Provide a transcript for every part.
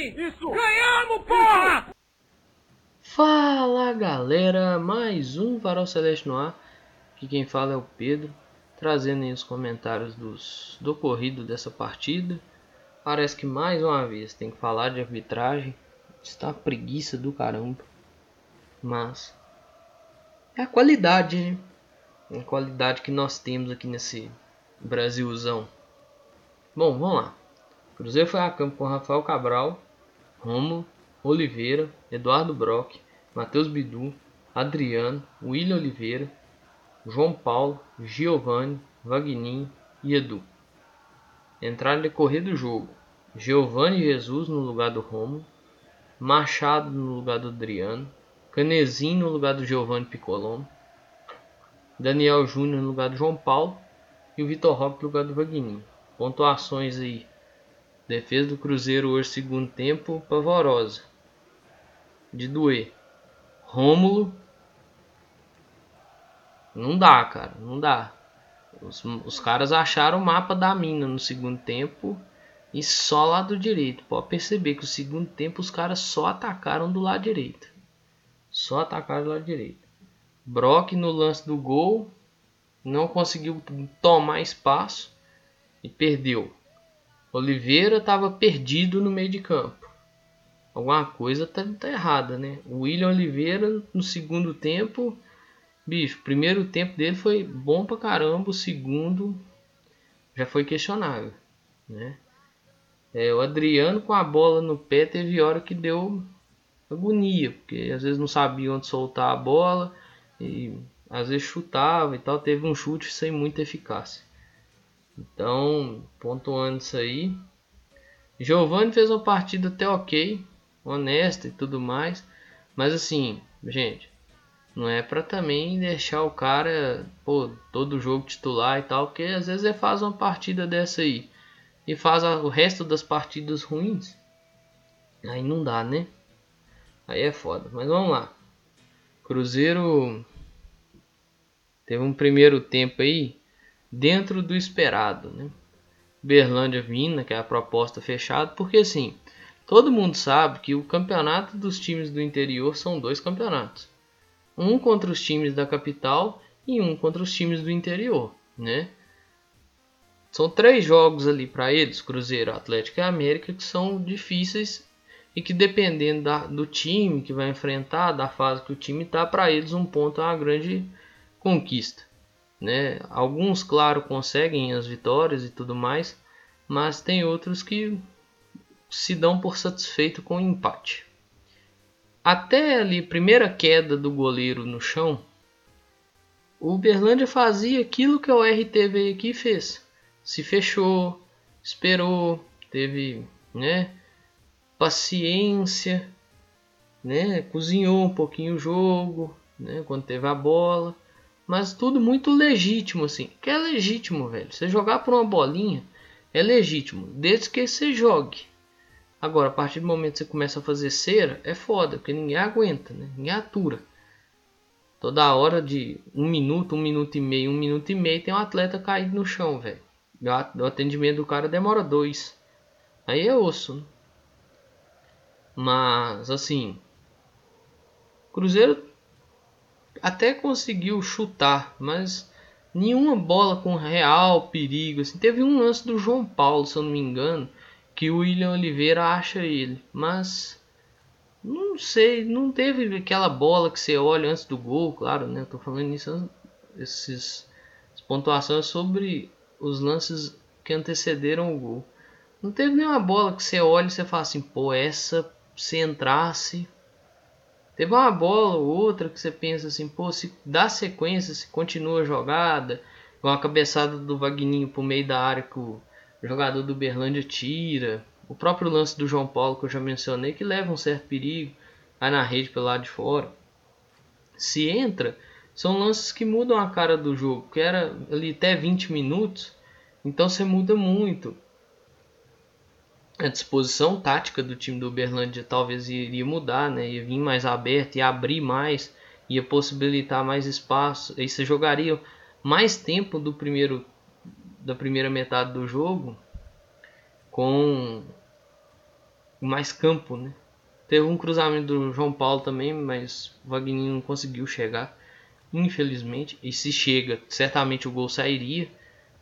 Foda-se! Isso! Ganhamos, porra! Fala galera, mais um Farol Celeste no ar. Aqui quem fala é o Pedro, trazendo aí os comentários dos, do ocorrido dessa partida. Parece que mais uma vez tem que falar de arbitragem. Está preguiça do caramba. Mas é a qualidade, né? É a qualidade que nós temos aqui nesse Brasilzão. Bom, vamos lá. Cruzeiro foi a campo com Rafael Cabral, Romulo, Oliveira, Eduardo Brock, Matheus Bidu, Adriano, William Oliveira, João Paulo, Giovanni, Vagninho e Edu. Entraram no decorrer do jogo. Giovanni Jesus no lugar do Romulo, Machado no lugar do Adriano, Canezinho no lugar do Giovanni Piccolombo, Daniel Júnior no lugar do João Paulo e o Vitor Roque no lugar do Vagninho. Pontuações aí. Defesa do Cruzeiro hoje segundo tempo pavorosa. De doer. Rômulo. Não dá, cara. Não dá. Os, os caras acharam o mapa da mina no segundo tempo e só lado direito. Pode perceber que o segundo tempo os caras só atacaram do lado direito. Só atacaram do lado direito. Brock no lance do gol não conseguiu tomar espaço e perdeu. Oliveira estava perdido no meio de campo. Alguma coisa tá, tá, errada, né? O William Oliveira no segundo tempo, bicho, primeiro tempo dele foi bom pra caramba, o segundo já foi questionável, né? É, o Adriano com a bola no pé teve hora que deu agonia, porque às vezes não sabia onde soltar a bola e às vezes chutava e tal, teve um chute sem muita eficácia. Então, pontuando isso aí. Giovanni fez uma partida até ok, honesta e tudo mais, mas assim, gente, não é para também deixar o cara, pô, todo jogo titular e tal, porque às vezes ele faz uma partida dessa aí e faz o resto das partidas ruins. Aí não dá, né? Aí é foda. Mas vamos lá. Cruzeiro teve um primeiro tempo aí dentro do esperado, né? Berlândia vindo, que é a proposta fechada, porque assim, todo mundo sabe que o campeonato dos times do interior são dois campeonatos. Um contra os times da capital e um contra os times do interior, né? São três jogos ali para eles, Cruzeiro, Atlético e América, que são difíceis e que dependendo da, do time que vai enfrentar, da fase que o time está, para eles um ponto é uma grande conquista. Né? Alguns, claro, conseguem as vitórias e tudo mais, mas tem outros que se dão por satisfeito com o empate. Até ali, primeira queda do goleiro no chão, o Uberlândia fazia aquilo que o RT veio aqui fez. Se fechou, esperou, teve né, paciência, né, cozinhou um pouquinho o jogo, né, quando teve a bola mas tudo muito legítimo, assim. Que é legítimo, velho. Você jogar por uma bolinha é legítimo, desde que você jogue. Agora, a partir do momento que você começa a fazer cera, é foda, porque ninguém aguenta, né? Ninguém atura. Toda hora de um minuto, um minuto e meio, um minuto e meio, tem um atleta caído no chão, velho. O atendimento do cara demora dois. Aí é osso. Né? Mas, assim. Cruzeiro até conseguiu chutar, mas nenhuma bola com real perigo. Assim. Teve um lance do João Paulo, se eu não me engano, que o William Oliveira acha ele, mas não sei, não teve aquela bola que você olha antes do gol, claro, né? Eu tô falando isso, esses pontuações sobre os lances que antecederam o gol. Não teve nenhuma bola que você olha e você fala assim, pô, essa se entrasse Teve uma bola ou outra que você pensa assim, pô, se dá sequência, se continua a jogada, uma cabeçada do Vagninho pro meio da área que o jogador do Berlândia tira, o próprio lance do João Paulo que eu já mencionei, que leva um certo perigo, vai na rede pelo lado de fora. Se entra, são lances que mudam a cara do jogo, que era ali até 20 minutos, então você muda muito a disposição tática do time do Uberlândia talvez iria mudar, né? Ia vir mais aberto, ia abrir mais, ia possibilitar mais espaço. Aí você jogaria mais tempo do primeiro da primeira metade do jogo com mais campo, né? Teve um cruzamento do João Paulo também, mas o Wagner não conseguiu chegar, infelizmente. E se chega, certamente o gol sairia,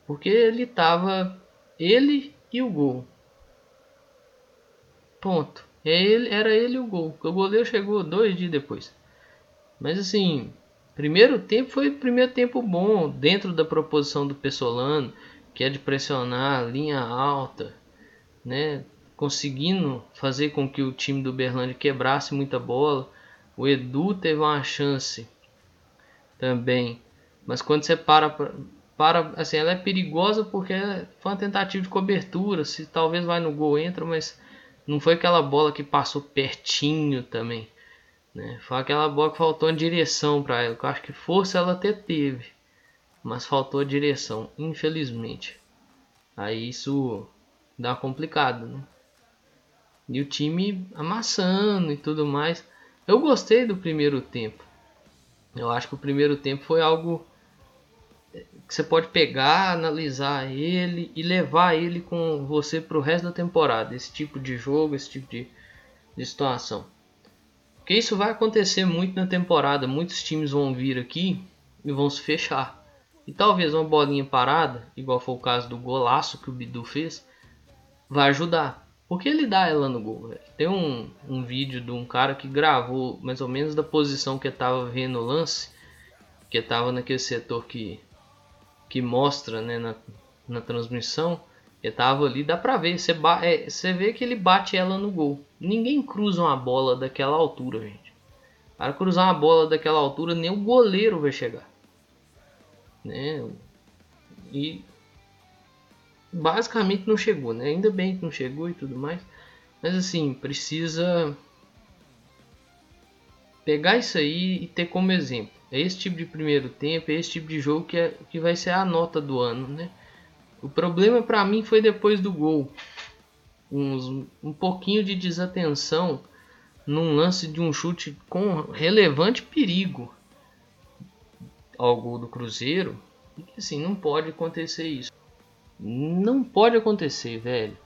porque ele tava ele e o gol. Ponto. É era ele o gol. O goleiro chegou dois dias depois. Mas assim, primeiro tempo foi primeiro tempo bom dentro da proposição do Pessolano, que é de pressionar linha alta, né? conseguindo fazer com que o time do Berlândia quebrasse muita bola. O Edu teve uma chance também, mas quando você para para assim, ela é perigosa porque foi uma tentativa de cobertura, se talvez vai no gol entra, mas não foi aquela bola que passou pertinho também, né? Foi aquela bola que faltou direção para ela. Eu acho que força ela até teve, mas faltou a direção, infelizmente. Aí isso dá complicado, né? E o time amassando e tudo mais. Eu gostei do primeiro tempo. Eu acho que o primeiro tempo foi algo que você pode pegar, analisar ele e levar ele com você para o resto da temporada. Esse tipo de jogo, esse tipo de, de situação. Porque isso vai acontecer muito na temporada. Muitos times vão vir aqui e vão se fechar. E talvez uma bolinha parada, igual foi o caso do golaço que o Bidu fez, vai ajudar. Por que ele dá ela no gol? Tem um, um vídeo de um cara que gravou mais ou menos da posição que estava vendo o lance, que estava naquele setor que, que mostra né, na, na transmissão. Ele tava ali, dá pra ver. Você, é, você vê que ele bate ela no gol. Ninguém cruza uma bola daquela altura, gente. Para cruzar uma bola daquela altura, nem o goleiro vai chegar. Né? E basicamente não chegou, né? Ainda bem que não chegou e tudo mais. Mas assim, precisa pegar isso aí e ter como exemplo. É esse tipo de primeiro tempo, é esse tipo de jogo que, é, que vai ser a nota do ano, né? O problema para mim foi depois do gol. Um pouquinho de desatenção num lance de um chute com relevante perigo ao gol do Cruzeiro. E assim, não pode acontecer isso. Não pode acontecer, velho.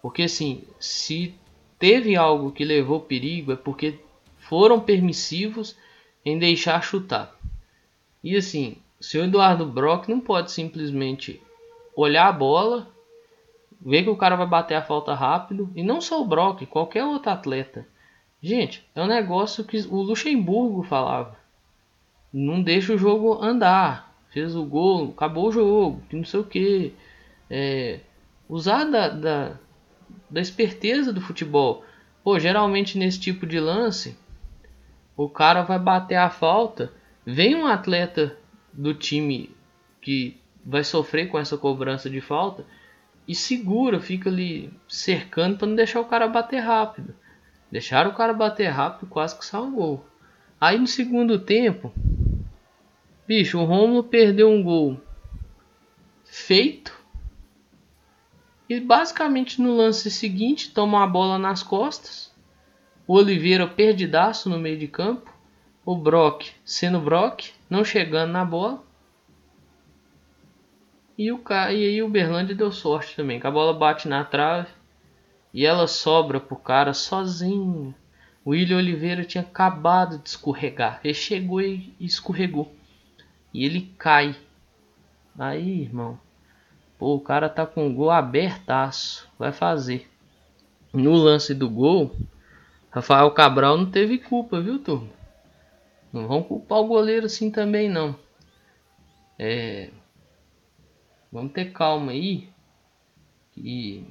Porque assim, se teve algo que levou perigo é porque foram permissivos em deixar chutar. E assim, o senhor Eduardo Brock não pode simplesmente olhar a bola, ver que o cara vai bater a falta rápido, e não só o Brock, qualquer outro atleta. Gente, é um negócio que o Luxemburgo falava. Não deixa o jogo andar. Fez o gol, acabou o jogo, que não sei o que é, usar da, da, da esperteza do futebol. Pô, geralmente nesse tipo de lance, o cara vai bater a falta, vem um atleta do time que vai sofrer com essa cobrança de falta e segura, fica ali cercando para não deixar o cara bater rápido. Deixaram o cara bater rápido, quase que saiu um gol. Aí no segundo tempo, bicho, o Romulo perdeu um gol feito e basicamente no lance seguinte toma a bola nas costas. O Oliveira perdidaço no meio de campo. O Brock sendo Brock, não chegando na bola. E, o, e aí o Berlândia deu sorte também, que a bola bate na trave e ela sobra pro cara sozinho. O William Oliveira tinha acabado de escorregar. Ele chegou e escorregou. E ele cai. Aí, irmão. Pô, o cara tá com o gol abertaço. Vai fazer. No lance do gol, Rafael Cabral não teve culpa, viu, turma? Não vão culpar o goleiro assim também, não. É. Vamos ter calma aí. Que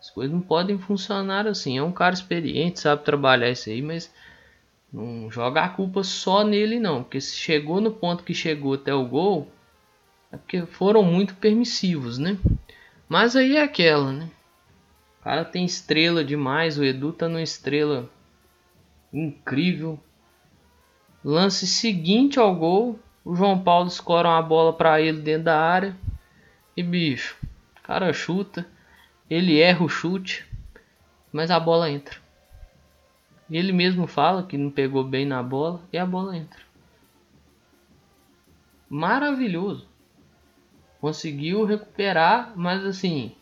as coisas não podem funcionar assim. É um cara experiente, sabe trabalhar isso aí, mas não joga a culpa só nele, não. Porque se chegou no ponto que chegou até o gol, é porque foram muito permissivos, né? Mas aí é aquela, né? O cara tem estrela demais, o Edu tá numa estrela incrível. Lance seguinte ao gol, o João Paulo escora uma bola para ele dentro da área. E bicho, o cara chuta, ele erra o chute, mas a bola entra. E ele mesmo fala que não pegou bem na bola e a bola entra. Maravilhoso conseguiu recuperar, mas assim,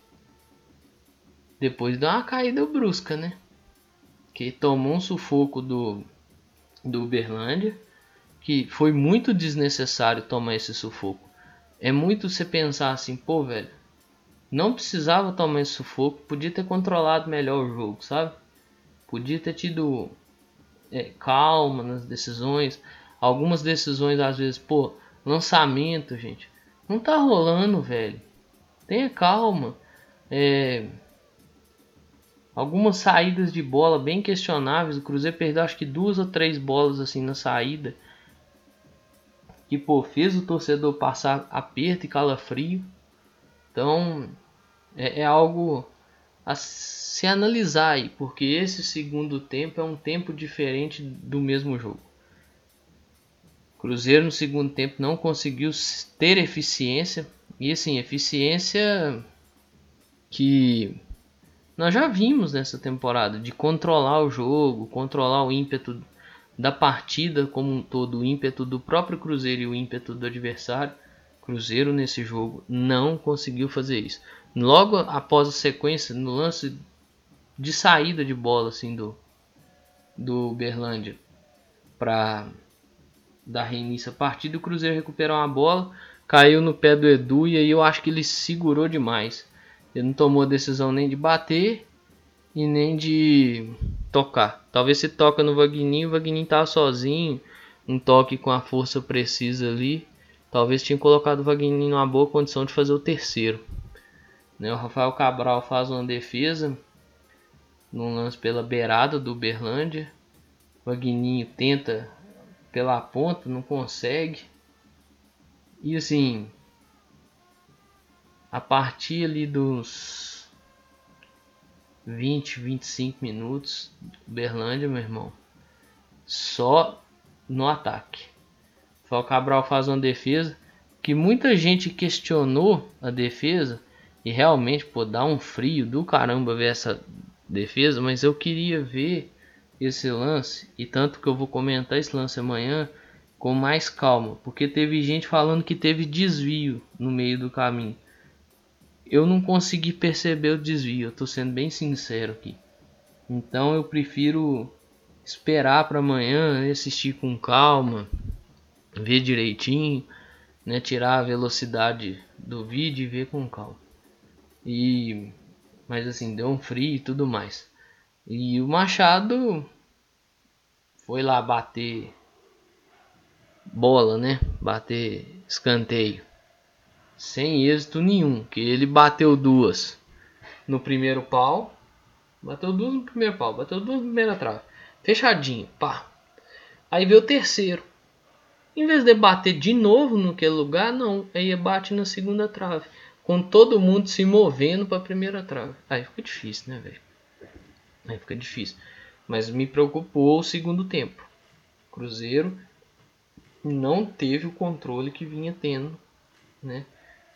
depois deu uma caída brusca, né? Que tomou um sufoco do, do Uberlândia, que foi muito desnecessário tomar esse sufoco. É muito você pensar assim, pô, velho, não precisava tomar esse sufoco, podia ter controlado melhor o jogo, sabe? Podia ter tido é, calma nas decisões. Algumas decisões, às vezes, pô, lançamento, gente. Não tá rolando, velho. Tenha calma. É, algumas saídas de bola bem questionáveis. O Cruzeiro perdeu acho que duas ou três bolas assim na saída. Que pô, fez o torcedor passar aperto e calafrio. Então é, é algo a se analisar aí, porque esse segundo tempo é um tempo diferente do mesmo jogo. Cruzeiro no segundo tempo não conseguiu ter eficiência e assim, eficiência que nós já vimos nessa temporada de controlar o jogo, controlar o ímpeto da partida como um todo, o ímpeto do próprio Cruzeiro e o ímpeto do adversário. Cruzeiro nesse jogo não conseguiu fazer isso. Logo após a sequência, no lance de saída de bola assim do do Berlândia para dar reinício à partida, o Cruzeiro recuperou uma bola, caiu no pé do Edu e aí eu acho que ele segurou demais. Ele não tomou a decisão nem de bater e nem de tocar. Talvez se toca no Vagninho, o Vagninho tava sozinho, um toque com a força precisa ali. Talvez tinha colocado o Vagninho numa boa condição de fazer o terceiro. Né? O Rafael Cabral faz uma defesa num lance pela beirada do Berlândia. O Vagninho tenta pela ponta, não consegue. E assim, a partir ali dos 20, 25 minutos, Berlândia, meu irmão, só no ataque. O Cabral faz uma defesa que muita gente questionou a defesa e realmente pô, dá um frio do caramba ver essa defesa, mas eu queria ver esse lance e tanto que eu vou comentar esse lance amanhã com mais calma, porque teve gente falando que teve desvio no meio do caminho eu não consegui perceber o desvio, eu tô sendo bem sincero aqui. Então eu prefiro esperar para amanhã, assistir com calma, ver direitinho, né, tirar a velocidade do vídeo e ver com calma. E mas assim, deu um frio e tudo mais. E o Machado foi lá bater bola, né? Bater escanteio sem êxito nenhum, que ele bateu duas no primeiro pau, bateu duas no primeiro pau, bateu duas na primeira trave, fechadinho, pá. Aí veio o terceiro. Em vez de bater de novo naquele lugar, não, aí bate na segunda trave, com todo mundo se movendo para a primeira trave. Aí fica difícil, né, velho? Aí fica difícil. Mas me preocupou o segundo tempo. Cruzeiro não teve o controle que vinha tendo, né?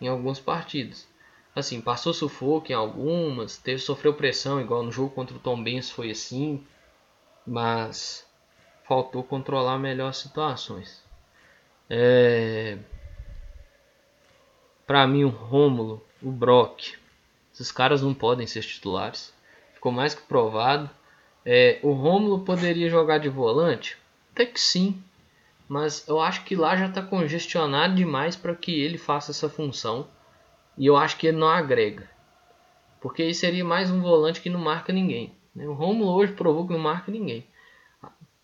Em alguns partidos. Assim, passou sufoco em algumas, teve sofreu pressão, igual no jogo contra o Tom Benz foi assim, mas faltou controlar melhor as situações. É... Para mim, o Rômulo, o Brock, esses caras não podem ser titulares. Ficou mais que provado. É, o Rômulo poderia jogar de volante? Até que sim mas eu acho que lá já está congestionado demais para que ele faça essa função e eu acho que ele não agrega, porque aí seria mais um volante que não marca ninguém. Né? O Romulo hoje provou que não marca ninguém.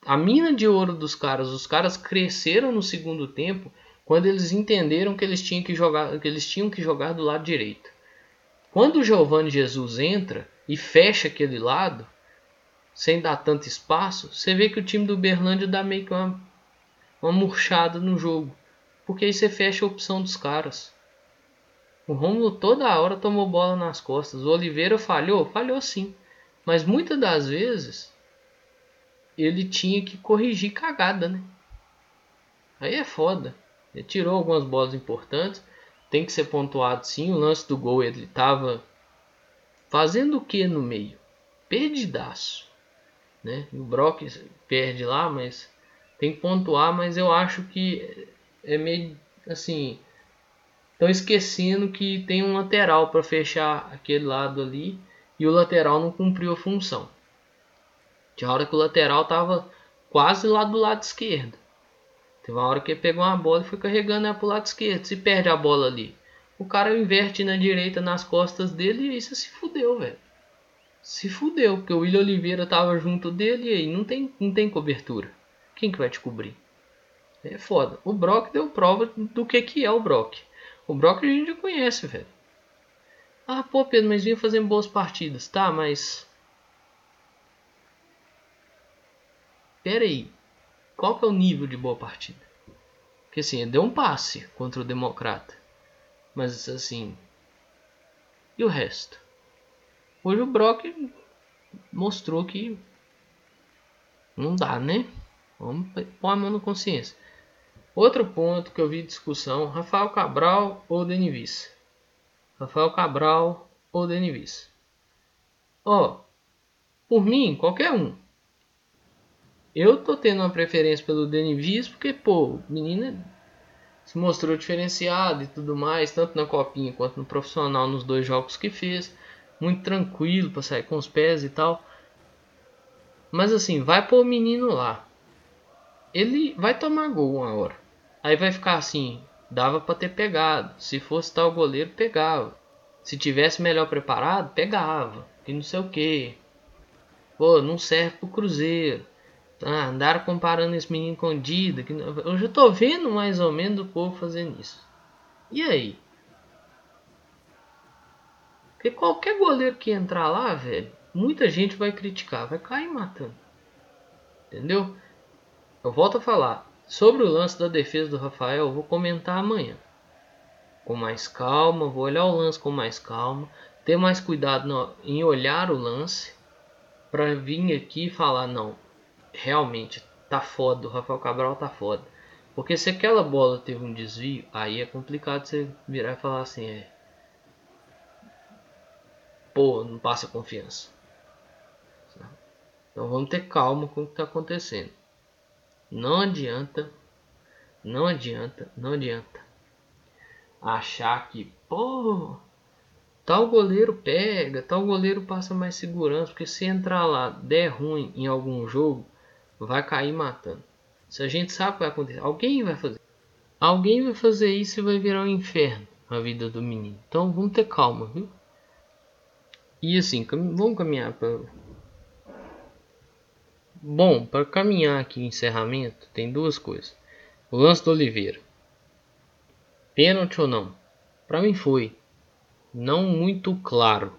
A mina de ouro dos caras, os caras cresceram no segundo tempo quando eles entenderam que eles tinham que jogar, que eles tinham que jogar do lado direito. Quando o Giovanni Jesus entra e fecha aquele lado, sem dar tanto espaço, você vê que o time do Berlândia dá meio que uma uma murchada no jogo. Porque aí você fecha a opção dos caras. O Romulo toda hora tomou bola nas costas. O Oliveira falhou? Falhou sim. Mas muitas das vezes ele tinha que corrigir cagada, né? Aí é foda. Ele tirou algumas bolas importantes. Tem que ser pontuado sim. O lance do gol ele tava fazendo o que no meio? Perdidaço. Né? O Brock perde lá, mas tem que pontuar, mas eu acho que é meio assim. Estão esquecendo que tem um lateral para fechar aquele lado ali e o lateral não cumpriu a função. Tinha hora que o lateral tava quase lá do lado esquerdo. Teve uma hora que ele pegou uma bola e foi carregando ela pro lado esquerdo. Se perde a bola ali, o cara inverte na direita nas costas dele e isso se fudeu, velho. Se fudeu, porque o William Oliveira tava junto dele e aí não tem, não tem cobertura. Quem que vai te cobrir? É foda. O Brock deu prova do que, que é o Brock. O Brock a gente já conhece, velho. Ah, pô, Pedro, mas vinha fazendo boas partidas. Tá, mas. Pera aí. Qual que é o nível de boa partida? Porque assim, deu um passe contra o Democrata. Mas assim. E o resto? Hoje o Brock mostrou que não dá, né? Vamos pôr a mão na consciência. Outro ponto que eu vi discussão: Rafael Cabral ou Denivis? Rafael Cabral ou Denivis? Ó, oh, por mim, qualquer um. Eu tô tendo uma preferência pelo Denivis porque, pô, o menino se mostrou diferenciado e tudo mais, tanto na copinha quanto no profissional nos dois jogos que fez. Muito tranquilo para sair com os pés e tal. Mas assim, vai pôr o menino lá. Ele vai tomar gol uma hora. Aí vai ficar assim, dava para ter pegado. Se fosse tal goleiro, pegava. Se tivesse melhor preparado, pegava. E não sei o que. Pô, não serve pro Cruzeiro. Ah, andaram comparando esse menino com Dida. Que... Eu já tô vendo mais ou menos o povo fazendo isso. E aí? Porque qualquer goleiro que entrar lá, velho, muita gente vai criticar, vai cair matando. Entendeu? Eu volto a falar. Sobre o lance da defesa do Rafael, eu vou comentar amanhã. Com mais calma, vou olhar o lance com mais calma. Ter mais cuidado no, em olhar o lance. Pra vir aqui e falar, não, realmente tá foda, o Rafael Cabral tá foda. Porque se aquela bola teve um desvio, aí é complicado você virar e falar assim, é. Pô, não passa confiança. Então vamos ter calma com o que está acontecendo. Não adianta, não adianta, não adianta achar que, pô, tal goleiro pega, tal goleiro passa mais segurança, porque se entrar lá der ruim em algum jogo, vai cair matando. Se a gente sabe o que vai acontecer, alguém vai fazer. Alguém vai fazer isso e vai virar um inferno a vida do menino. Então vamos ter calma, viu? E assim, vamos caminhar para. Bom, para caminhar aqui encerramento, tem duas coisas. O lance do Oliveira. Pênalti ou não? Para mim foi. Não muito claro.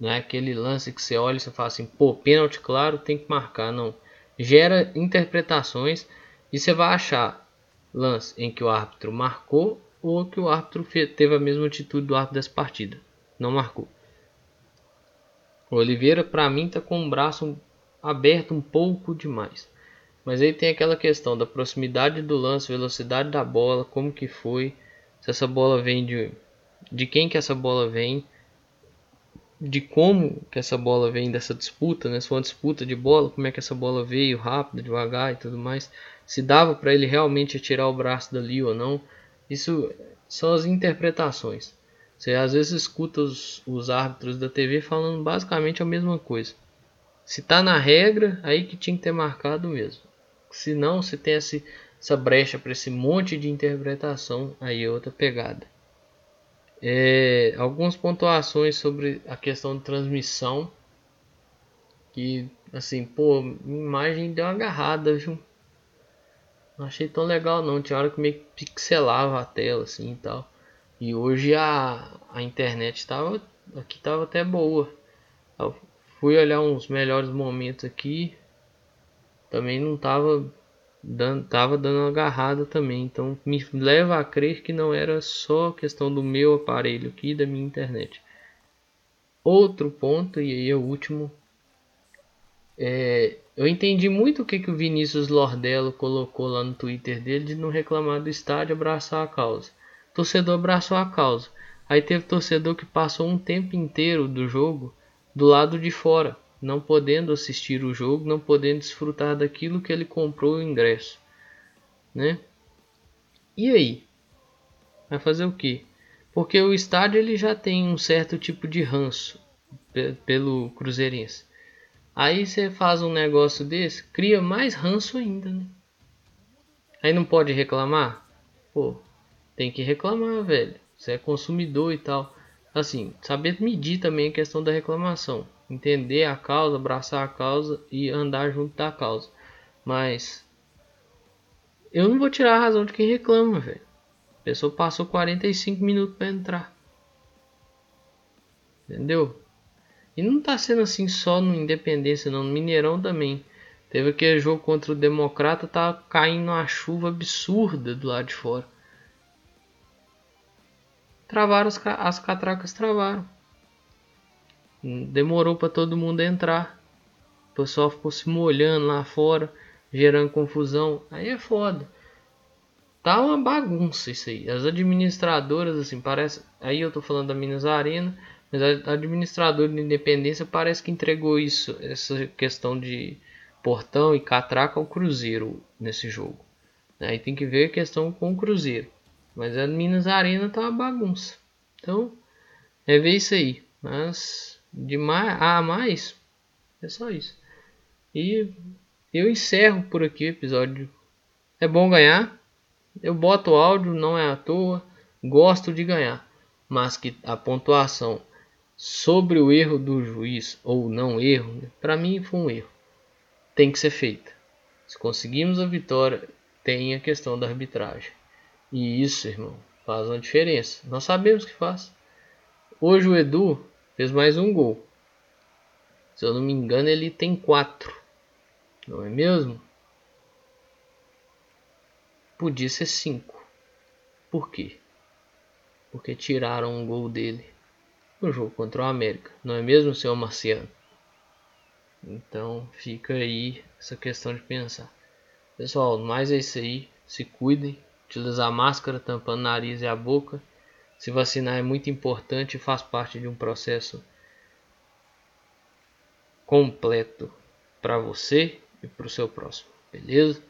Não é aquele lance que você olha e você fala assim, pô, pênalti claro, tem que marcar. Não gera interpretações e você vai achar lance em que o árbitro marcou ou que o árbitro teve a mesma atitude do árbitro dessa partida, não marcou. O Oliveira para mim tá com o braço aberto um pouco demais. Mas aí tem aquela questão da proximidade do lance, velocidade da bola, como que foi, se essa bola vem de de quem que essa bola vem de como que essa bola vem dessa disputa, né? Se foi uma disputa de bola, como é que essa bola veio rápido, devagar e tudo mais. Se dava para ele realmente tirar o braço dali ou não. Isso são as interpretações. Você às vezes escuta os, os árbitros da TV falando basicamente a mesma coisa. Se tá na regra, aí que tinha que ter marcado mesmo. Se não, se tem esse, essa brecha para esse monte de interpretação, aí é outra pegada. É, algumas pontuações sobre a questão de transmissão. Que, assim, pô, imagem deu uma agarrada, viu? Não achei tão legal não. Tinha hora que meio que pixelava a tela, assim e tal. E hoje a, a internet estava aqui tava até boa. Fui olhar uns melhores momentos aqui. Também não tava dando, tava dando uma agarrada também. Então me leva a crer que não era só questão do meu aparelho aqui, da minha internet. Outro ponto, e aí é o último. É, eu entendi muito o que, que o Vinícius Lordello colocou lá no Twitter dele de não reclamar do estádio abraçar a causa. O torcedor abraçou a causa. Aí teve torcedor que passou um tempo inteiro do jogo do lado de fora não podendo assistir o jogo, não podendo desfrutar daquilo que ele comprou o ingresso, né? E aí? Vai fazer o quê? Porque o estádio ele já tem um certo tipo de ranço pelo Cruzeirense. Aí você faz um negócio desse, cria mais ranço ainda, né? Aí não pode reclamar? Pô, tem que reclamar, velho. Você é consumidor e tal. Assim, saber medir também a questão da reclamação. Entender a causa, abraçar a causa e andar junto da causa. Mas eu não vou tirar a razão de quem reclama, velho. A pessoa passou 45 minutos para entrar. Entendeu? E não tá sendo assim só no Independência, não. No Mineirão também. Teve aquele jogo contra o Democrata, tá caindo uma chuva absurda do lado de fora. Travaram as, as catracas, travaram. Demorou para todo mundo entrar. O pessoal ficou se molhando lá fora, gerando confusão. Aí é foda. Tá uma bagunça isso aí. As administradoras, assim, parece. Aí eu tô falando da Minas Arena, mas a administradora de Independência parece que entregou isso, essa questão de portão e catraca ao Cruzeiro nesse jogo. Aí tem que ver a questão com o Cruzeiro. Mas a Minas Arena tá uma bagunça. Então, é ver isso aí. Mas de mais a mais é só isso. E eu encerro por aqui o episódio. É bom ganhar. Eu boto áudio, não é à toa. Gosto de ganhar. Mas que a pontuação sobre o erro do juiz ou não erro, né? para mim foi um erro. Tem que ser feita. Se conseguimos a vitória, tem a questão da arbitragem. E isso, irmão, faz uma diferença. Nós sabemos que faz. Hoje o Edu fez mais um gol. Se eu não me engano, ele tem quatro. Não é mesmo? Podia ser cinco. Por quê? Porque tiraram um gol dele no jogo contra o América. Não é mesmo, senhor Marciano? Então fica aí essa questão de pensar. Pessoal, mais é isso aí. Se cuidem. Utilizar máscara tampando o nariz e a boca. Se vacinar é muito importante e faz parte de um processo completo para você e para o seu próximo. Beleza?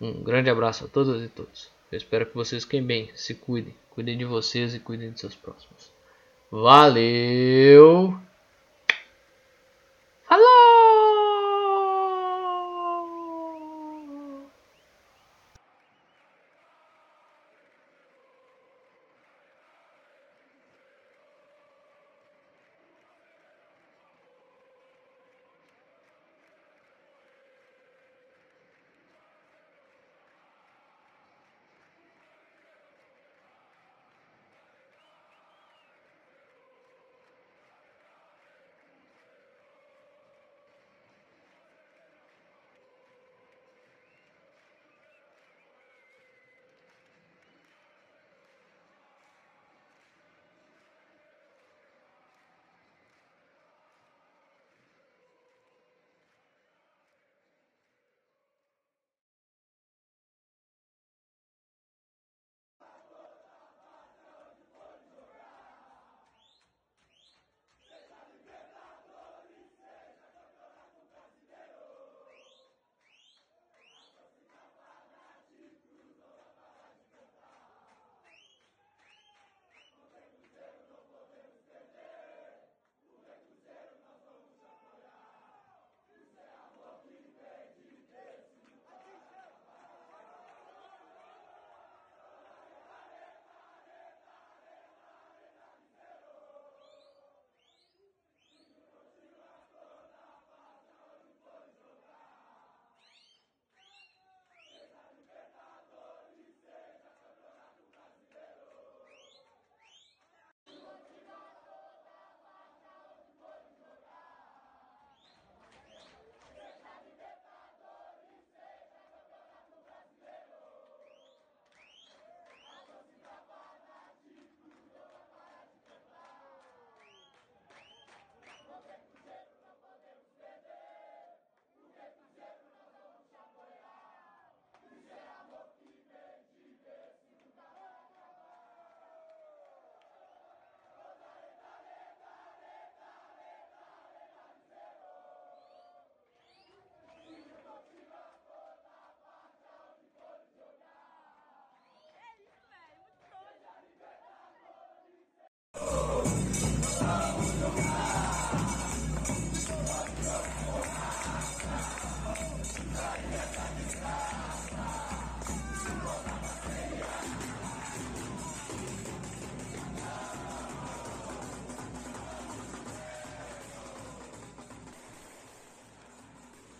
Um grande abraço a todas e todos. Eu espero que vocês fiquem bem, se cuidem, cuidem de vocês e cuidem de seus próximos. Valeu!